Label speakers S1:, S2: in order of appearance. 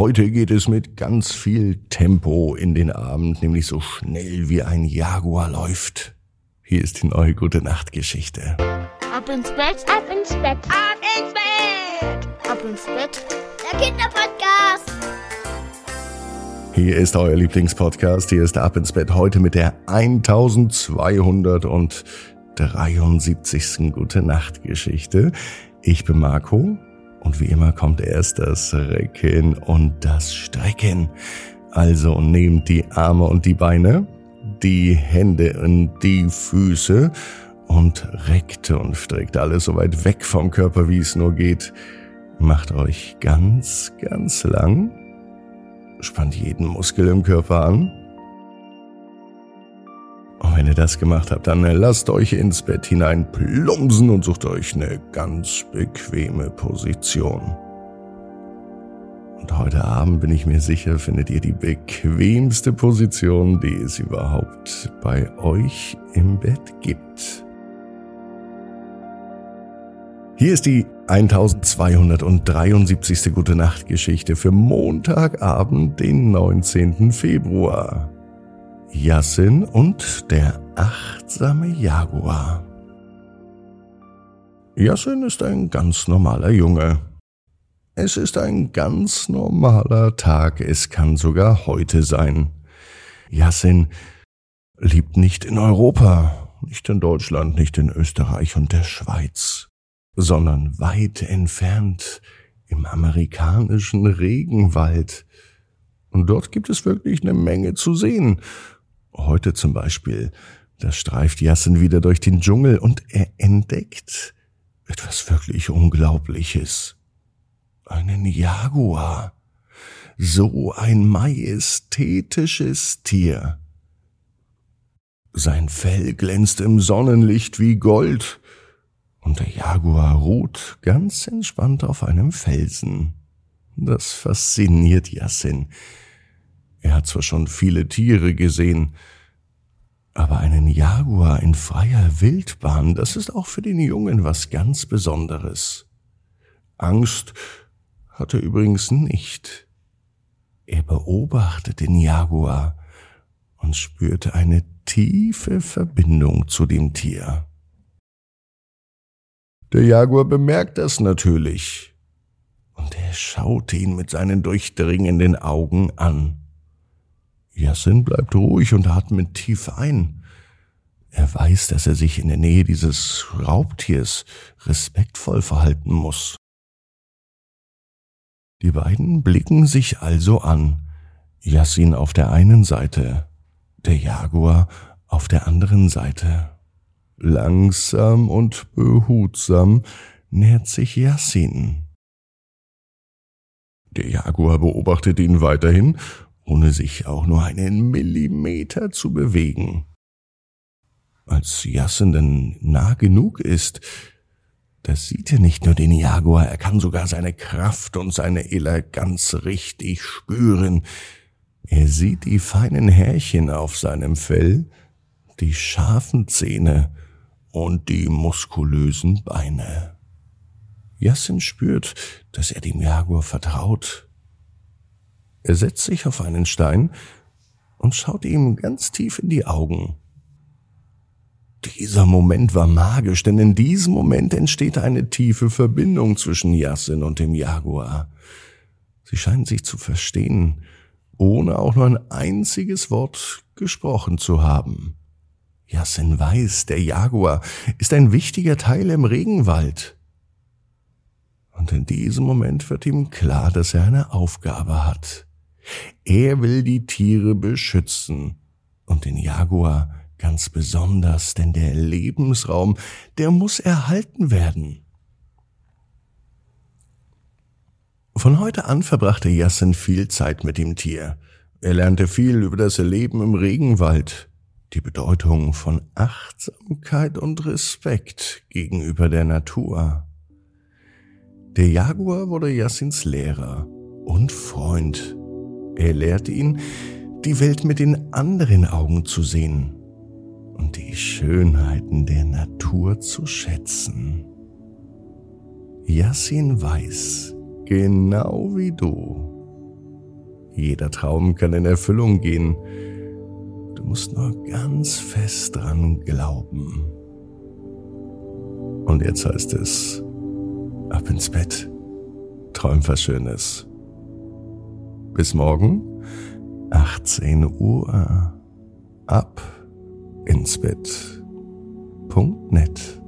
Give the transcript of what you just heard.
S1: Heute geht es mit ganz viel Tempo in den Abend, nämlich so schnell wie ein Jaguar läuft. Hier ist die neue Gute Nacht Geschichte.
S2: Ab ins Bett,
S3: Ab ins Bett.
S2: ab ins Bett, ab ins Bett.
S3: Der Kinderpodcast.
S1: Hier ist euer Lieblingspodcast. Hier ist Ab ins Bett heute mit der 1273. Gute Nacht Geschichte. Ich bin Marco und wie immer kommt erst das Recken und das Strecken. Also nehmt die Arme und die Beine, die Hände und die Füße und reckt und streckt alles so weit weg vom Körper, wie es nur geht. Macht euch ganz, ganz lang. Spannt jeden Muskel im Körper an. Ihr das gemacht habt, dann lasst euch ins Bett hinein plumpsen und sucht euch eine ganz bequeme Position. Und heute Abend bin ich mir sicher, findet ihr die bequemste Position, die es überhaupt bei euch im Bett gibt. Hier ist die 1273. Gute Nacht Geschichte für Montagabend, den 19. Februar. Yassin und der achtsame Jaguar. Yassin ist ein ganz normaler Junge. Es ist ein ganz normaler Tag, es kann sogar heute sein. Yassin lebt nicht in Europa, nicht in Deutschland, nicht in Österreich und der Schweiz, sondern weit entfernt im amerikanischen Regenwald. Und dort gibt es wirklich eine Menge zu sehen. Heute zum Beispiel, da streift Yassen wieder durch den Dschungel und er entdeckt etwas wirklich Unglaubliches. Einen Jaguar. So ein majestätisches Tier. Sein Fell glänzt im Sonnenlicht wie Gold, und der Jaguar ruht ganz entspannt auf einem Felsen. Das fasziniert Yassin. Er hat zwar schon viele Tiere gesehen, aber einen Jaguar in freier Wildbahn, das ist auch für den Jungen was ganz Besonderes. Angst hat er übrigens nicht. Er beobachtet den Jaguar und spürte eine tiefe Verbindung zu dem Tier. Der Jaguar bemerkt das natürlich, und er schaut ihn mit seinen durchdringenden Augen an. Yassin bleibt ruhig und atmet tief ein. Er weiß, dass er sich in der Nähe dieses Raubtiers respektvoll verhalten muss. Die beiden blicken sich also an. Yassin auf der einen Seite, der Jaguar auf der anderen Seite. Langsam und behutsam nähert sich Yassin. Der Jaguar beobachtet ihn weiterhin, ohne sich auch nur einen Millimeter zu bewegen. Als Yassin dann nah genug ist, da sieht er nicht nur den Jaguar, er kann sogar seine Kraft und seine Eleganz richtig spüren. Er sieht die feinen Härchen auf seinem Fell, die scharfen Zähne und die muskulösen Beine. Yassin spürt, dass er dem Jaguar vertraut. Er setzt sich auf einen Stein und schaut ihm ganz tief in die Augen. Dieser Moment war magisch, denn in diesem Moment entsteht eine tiefe Verbindung zwischen Yassin und dem Jaguar. Sie scheinen sich zu verstehen, ohne auch nur ein einziges Wort gesprochen zu haben. Yassin weiß, der Jaguar ist ein wichtiger Teil im Regenwald. Und in diesem Moment wird ihm klar, dass er eine Aufgabe hat. Er will die Tiere beschützen und den Jaguar ganz besonders, denn der Lebensraum, der muss erhalten werden. Von heute an verbrachte Yassin viel Zeit mit dem Tier. Er lernte viel über das Leben im Regenwald, die Bedeutung von Achtsamkeit und Respekt gegenüber der Natur. Der Jaguar wurde Yassins Lehrer und Freund. Er lehrte ihn, die Welt mit den anderen Augen zu sehen und die Schönheiten der Natur zu schätzen. Yassin weiß, genau wie du, Jeder Traum kann in Erfüllung gehen. Du musst nur ganz fest dran glauben. Und jetzt heißt es, ab ins Bett. Träum was Schönes. Bis morgen, 18 Uhr. Ab ins Bett. Punkt net.